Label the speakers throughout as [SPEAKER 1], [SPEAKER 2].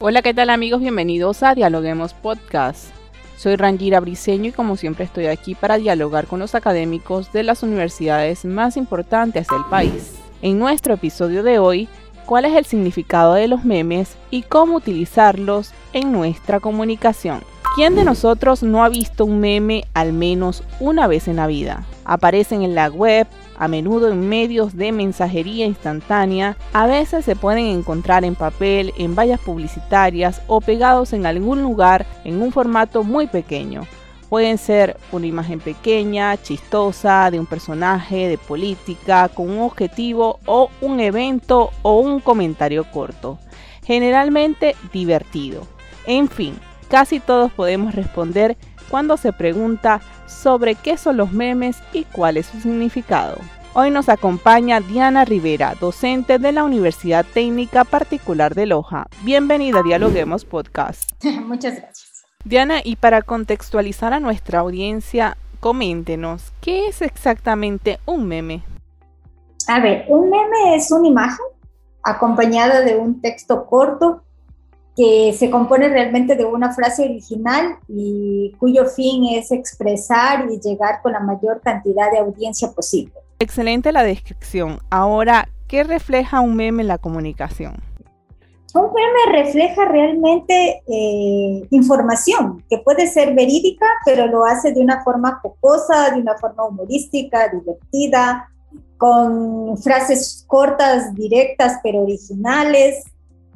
[SPEAKER 1] Hola, ¿qué tal amigos? Bienvenidos a Dialoguemos Podcast. Soy Rangira Briseño y como siempre estoy aquí para dialogar con los académicos de las universidades más importantes del país. En nuestro episodio de hoy, ¿cuál es el significado de los memes y cómo utilizarlos en nuestra comunicación? ¿Quién de nosotros no ha visto un meme al menos una vez en la vida? Aparecen en la web, a menudo en medios de mensajería instantánea, a veces se pueden encontrar en papel, en vallas publicitarias o pegados en algún lugar en un formato muy pequeño. Pueden ser una imagen pequeña, chistosa, de un personaje, de política, con un objetivo o un evento o un comentario corto. Generalmente divertido. En fin, casi todos podemos responder cuando se pregunta sobre qué son los memes y cuál es su significado. Hoy nos acompaña Diana Rivera, docente de la Universidad Técnica Particular de Loja. Bienvenida a Dialoguemos Podcast.
[SPEAKER 2] Muchas gracias.
[SPEAKER 1] Diana, y para contextualizar a nuestra audiencia, coméntenos, ¿qué es exactamente un meme?
[SPEAKER 2] A ver, un meme es una imagen acompañada de un texto corto que se compone realmente de una frase original y cuyo fin es expresar y llegar con la mayor cantidad de audiencia posible.
[SPEAKER 1] Excelente la descripción. Ahora, ¿qué refleja un meme en la comunicación?
[SPEAKER 2] Un meme refleja realmente eh, información que puede ser verídica, pero lo hace de una forma jocosa, de una forma humorística, divertida, con frases cortas, directas, pero originales.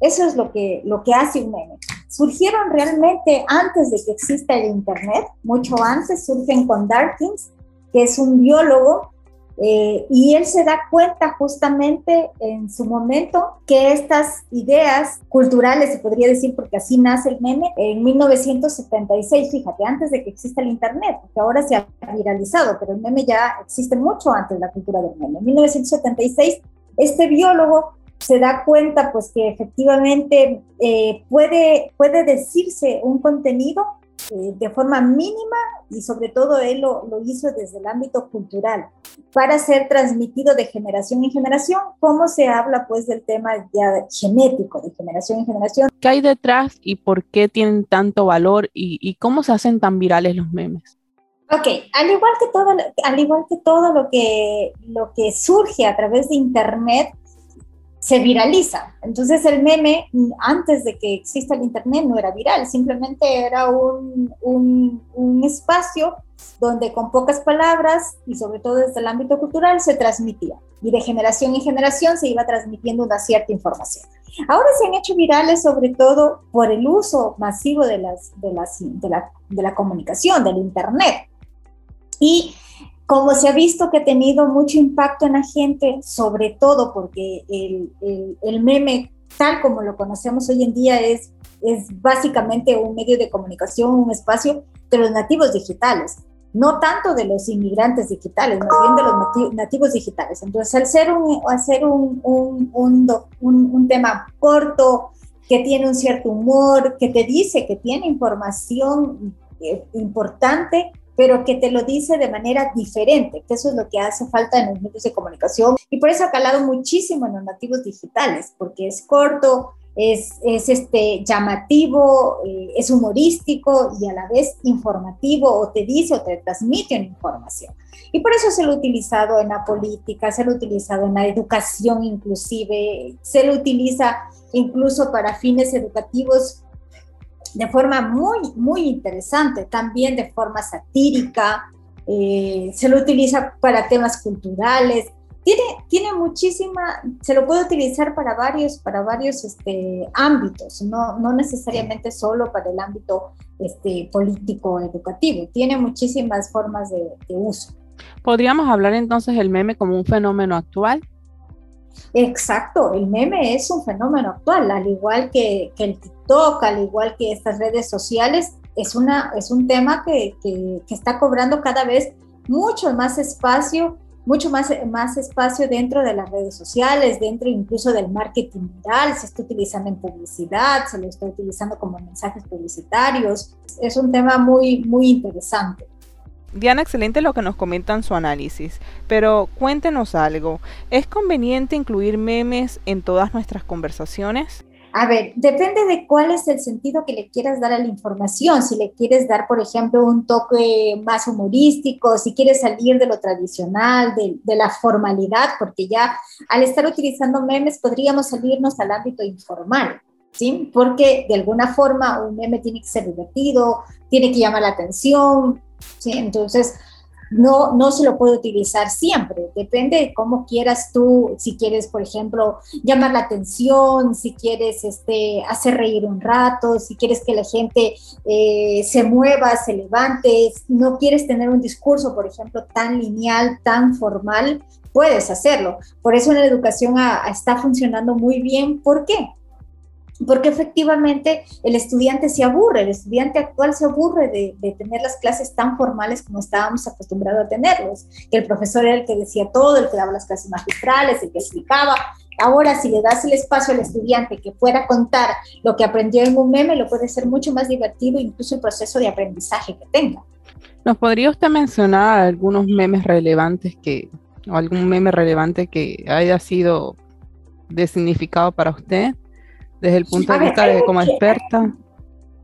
[SPEAKER 2] Eso es lo que, lo que hace un meme. Surgieron realmente antes de que exista el Internet, mucho antes, surgen con Darkins, que es un biólogo eh, y él se da cuenta justamente en su momento que estas ideas culturales, se podría decir, porque así nace el meme, en 1976, fíjate, antes de que exista el Internet, porque ahora se ha viralizado, pero el meme ya existe mucho antes de la cultura del meme. En 1976, este biólogo se da cuenta pues que efectivamente eh, puede, puede decirse un contenido eh, de forma mínima y sobre todo él lo, lo, hizo desde el ámbito cultural para ser transmitido de generación en generación, como se habla pues del tema ya genético, de generación en generación.
[SPEAKER 1] ¿Qué hay detrás y por qué tienen tanto valor y, y cómo se hacen tan virales los memes?
[SPEAKER 2] Ok, al igual que todo, al igual que todo lo que, lo que surge a través de Internet, se viraliza. Entonces el meme, antes de que exista el Internet, no era viral, simplemente era un, un, espacio donde con pocas palabras y sobre todo desde el ámbito cultural se transmitía. Y de generación en generación se iba transmitiendo una cierta información. Ahora se han hecho virales sobre todo por el uso masivo de, las, de, las, de, la, de la comunicación, del Internet. Y como se ha visto que ha tenido mucho impacto en la gente, sobre todo porque el, el, meme, tal como lo conocemos hoy en día, es, es básicamente un medio de comunicación, un espacio de los nativos digitales, no tanto de los inmigrantes digitales, más bien de los nativos digitales. Entonces, al ser un, hacer un, un, un, un tema corto, que tiene un cierto humor, que te dice que tiene información eh, importante, pero que te lo dice de manera diferente, que eso es lo que hace falta en los medios de comunicación y por eso ha calado muchísimo en los nativos digitales, porque es corto, es, es este, llamativo, eh, es humorístico y a la vez informativo o te dice o te transmite una información. Y por eso se lo ha utilizado en la política, se lo ha utilizado en la educación inclusive, se lo utiliza incluso para fines educativos de forma muy, muy interesante, también de forma satírica, eh, se lo utiliza para temas culturales, tiene, tiene muchísima, se lo puede utilizar para varios, para varios este, ámbitos, no, no necesariamente solo para el ámbito este, político educativo, tiene muchísimas formas de, de uso.
[SPEAKER 1] ¿Podríamos hablar entonces del meme como un fenómeno actual?
[SPEAKER 2] Exacto, el meme es un fenómeno actual, al igual que, el TikTok, al igual que estas redes sociales, es, una, es un tema que, que, que, está cobrando cada vez mucho más espacio, mucho más, más espacio dentro de las redes sociales, dentro incluso del marketing viral, se está utilizando en publicidad, se lo está utilizando como mensajes publicitarios. Es un tema muy, muy interesante.
[SPEAKER 1] Diana, excelente lo que nos comentan su análisis, pero cuéntenos algo. ¿Es conveniente incluir memes en todas nuestras conversaciones?
[SPEAKER 2] A ver, depende de cuál es el sentido que le quieras dar a la información. Si le quieres dar, por ejemplo, un toque más humorístico, si quieres salir de lo tradicional, de, de, la formalidad, porque ya al estar utilizando memes podríamos salirnos al ámbito informal, ¿sí? Porque de alguna forma un meme tiene que ser divertido, tiene que llamar la atención, Entonces, no, no se lo puede utilizar siempre, depende de cómo quieras tú, si quieres, por ejemplo, llamar la atención, si quieres este, hacer reír un rato, si quieres que la gente eh, se mueva, se levante, no quieres tener un discurso, por ejemplo, tan lineal, tan formal, puedes hacerlo. Por eso la educación está funcionando muy bien. ¿Por qué? Porque efectivamente el estudiante se aburre, el estudiante actual se aburre de, tener las clases tan formales como estábamos acostumbrados a tenerlos, que el profesor era el que decía todo, el que daba las clases magistrales, el que explicaba. Ahora, si le das el espacio al estudiante que pueda contar lo que aprendió en un meme, lo puede ser mucho más divertido, incluso el proceso de aprendizaje que tenga.
[SPEAKER 1] ¿Nos podría usted mencionar algunos memes relevantes que, o algún meme relevante que haya sido de significado para usted? Desde el punto de vista de como experta?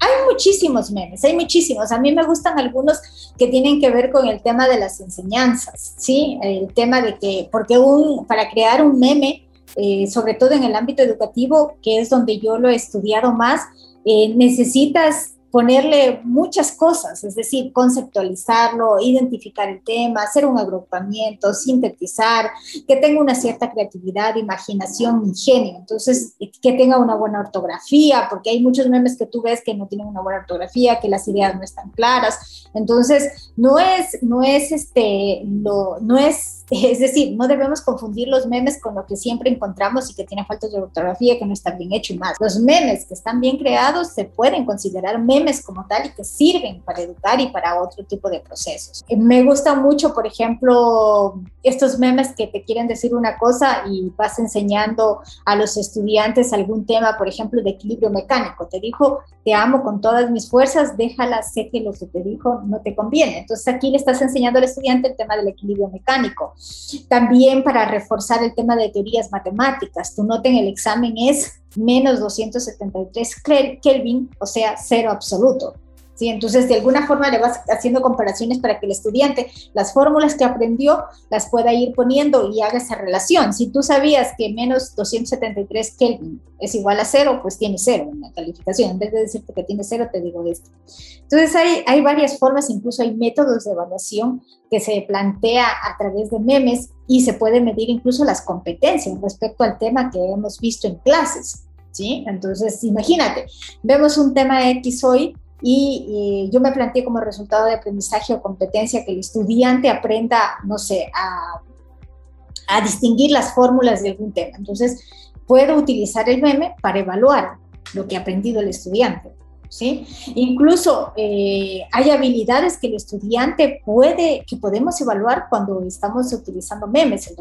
[SPEAKER 2] Hay muchísimos memes, hay muchísimos. A mí me gustan algunos que tienen que ver con el tema de las enseñanzas, ¿sí? El tema de que, porque un, para crear un meme, eh, sobre todo en el ámbito educativo, que es donde yo lo he estudiado más, eh, necesitas ponerle muchas cosas, es decir, conceptualizarlo, identificar el tema, hacer un agrupamiento, sintetizar, que tenga una cierta creatividad, imaginación, ingenio, entonces que tenga una buena ortografía, porque hay muchos memes que tú ves que no tienen una buena ortografía, que las ideas no están claras, entonces no es, no es este, lo, no es es decir, no debemos confundir los memes con lo que siempre encontramos y que tiene faltas de ortografía, que no está bien hecho y más. Los memes que están bien creados se pueden considerar memes como tal y que sirven para educar y para otro tipo de procesos. Eh, me gusta mucho, por ejemplo, estos memes que te quieren decir una cosa y vas enseñando a los estudiantes algún tema, por ejemplo, de equilibrio mecánico. Te dijo, te amo con todas mis fuerzas, déjala, sé que lo que te dijo no te conviene. Entonces aquí le estás enseñando al estudiante el tema del equilibrio mecánico. También para reforzar el tema de teorías matemáticas, tu nota en el examen es menos 273 Kelvin, o sea, cero absoluto. ¿Sí? Entonces, de alguna forma le vas haciendo comparaciones para que el estudiante las fórmulas que aprendió las pueda ir poniendo y haga esa relación. Si tú sabías que menos 273 Kelvin es igual a cero, pues tiene cero en la calificación. En vez de decirte que tiene cero, te digo esto. Entonces, hay, hay varias formas, incluso hay métodos de evaluación que se plantea a través de memes y se puede medir incluso las competencias respecto al tema que hemos visto en clases. ¿Sí? Entonces, imagínate, vemos un tema X hoy y, yo me planteé como resultado de aprendizaje o competencia que el estudiante aprenda, no sé, a, distinguir las fórmulas de algún tema. Entonces, puedo utilizar el meme para evaluar lo que ha aprendido el estudiante. ¿Sí? Incluso eh, hay habilidades que el estudiante puede, que podemos evaluar cuando estamos utilizando memes, el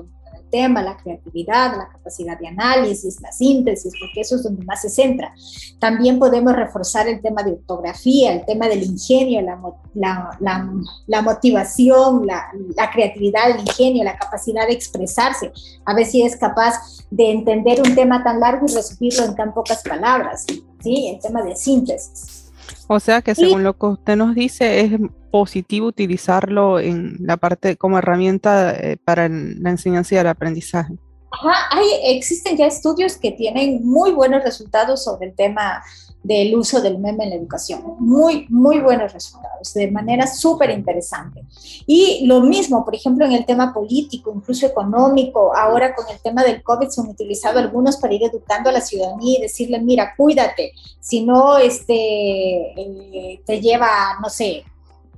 [SPEAKER 2] tema, la creatividad, la capacidad de análisis, la síntesis, porque eso es donde más se centra. También podemos reforzar el tema de ortografía, el tema del ingenio, la, motivación, la, creatividad, el ingenio, la capacidad de expresarse, a ver si es capaz de entender un tema tan largo y resumirlo en tan pocas palabras, ¿sí? El tema de síntesis.
[SPEAKER 1] O sea que según lo que usted nos dice, es positivo utilizarlo en la parte como herramienta eh, para la enseñanza y el aprendizaje.
[SPEAKER 2] Ajá, hay, existen ya estudios que tienen muy buenos resultados sobre el tema del uso del meme en la educación. Muy, muy buenos resultados, de manera súper interesante. Y lo mismo, por ejemplo, en el tema político, incluso económico, ahora con el tema del COVID se han utilizado algunos para ir educando a la ciudadanía y decirle, mira, cuídate, si no este, eh, te lleva, no sé,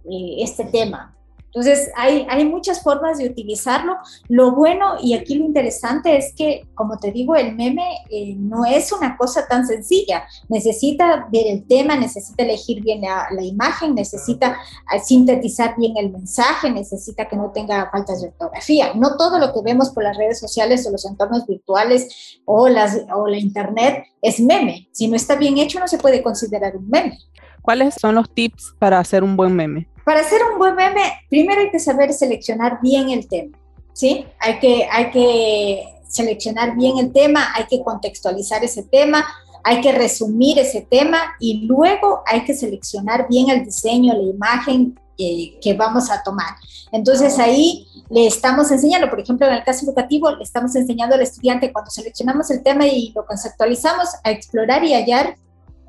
[SPEAKER 2] eh, este tema. Entonces, hay, hay muchas formas de utilizarlo. Lo bueno y aquí lo interesante es que, como te digo, el meme eh, no es una cosa tan sencilla. Necesita ver el tema, necesita elegir bien la, imagen, necesita eh, sintetizar bien el mensaje, necesita que no tenga faltas de ortografía. No todo lo que vemos por las redes sociales o los entornos virtuales o, las, o la internet es meme. Si no está bien hecho, no se puede considerar un meme.
[SPEAKER 1] ¿Cuáles son los tips para hacer un buen meme?
[SPEAKER 2] Para hacer un buen meme, primero hay que saber seleccionar bien el tema, ¿sí? Hay que, hay que seleccionar bien el tema, hay que contextualizar ese tema, hay que resumir ese tema y luego hay que seleccionar bien el diseño, la imagen que vamos a tomar. Entonces ahí le estamos enseñando, por ejemplo, en el caso educativo, le estamos enseñando al estudiante cuando seleccionamos el tema y lo conceptualizamos a explorar y hallar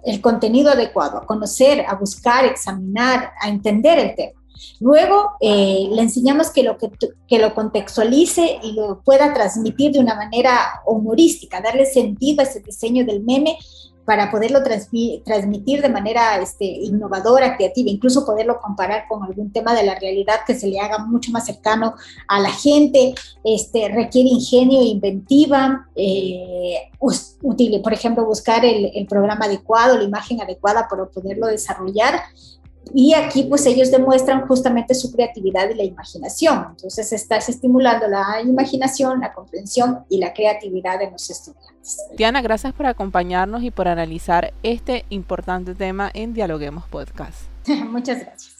[SPEAKER 2] el contenido adecuado, a conocer, a buscar, examinar, a entender el tema. Luego eh, le enseñamos que lo, que, que, lo contextualice y lo pueda transmitir de una manera humorística, darle sentido a ese diseño del meme para poderlo transmitir de manera este, innovadora, creativa, incluso poderlo comparar con algún tema de la realidad que se le haga mucho más cercano a la gente, este, requiere ingenio inventiva, eh, útil, por ejemplo, buscar el, el programa adecuado, la imagen adecuada para poderlo desarrollar y aquí pues ellos demuestran justamente su creatividad y la imaginación. Entonces estás estimulando la imaginación, la comprensión y la creatividad de los estudiantes.
[SPEAKER 1] Diana, gracias por acompañarnos y por analizar este importante tema en Dialoguemos Podcast.
[SPEAKER 2] Muchas gracias.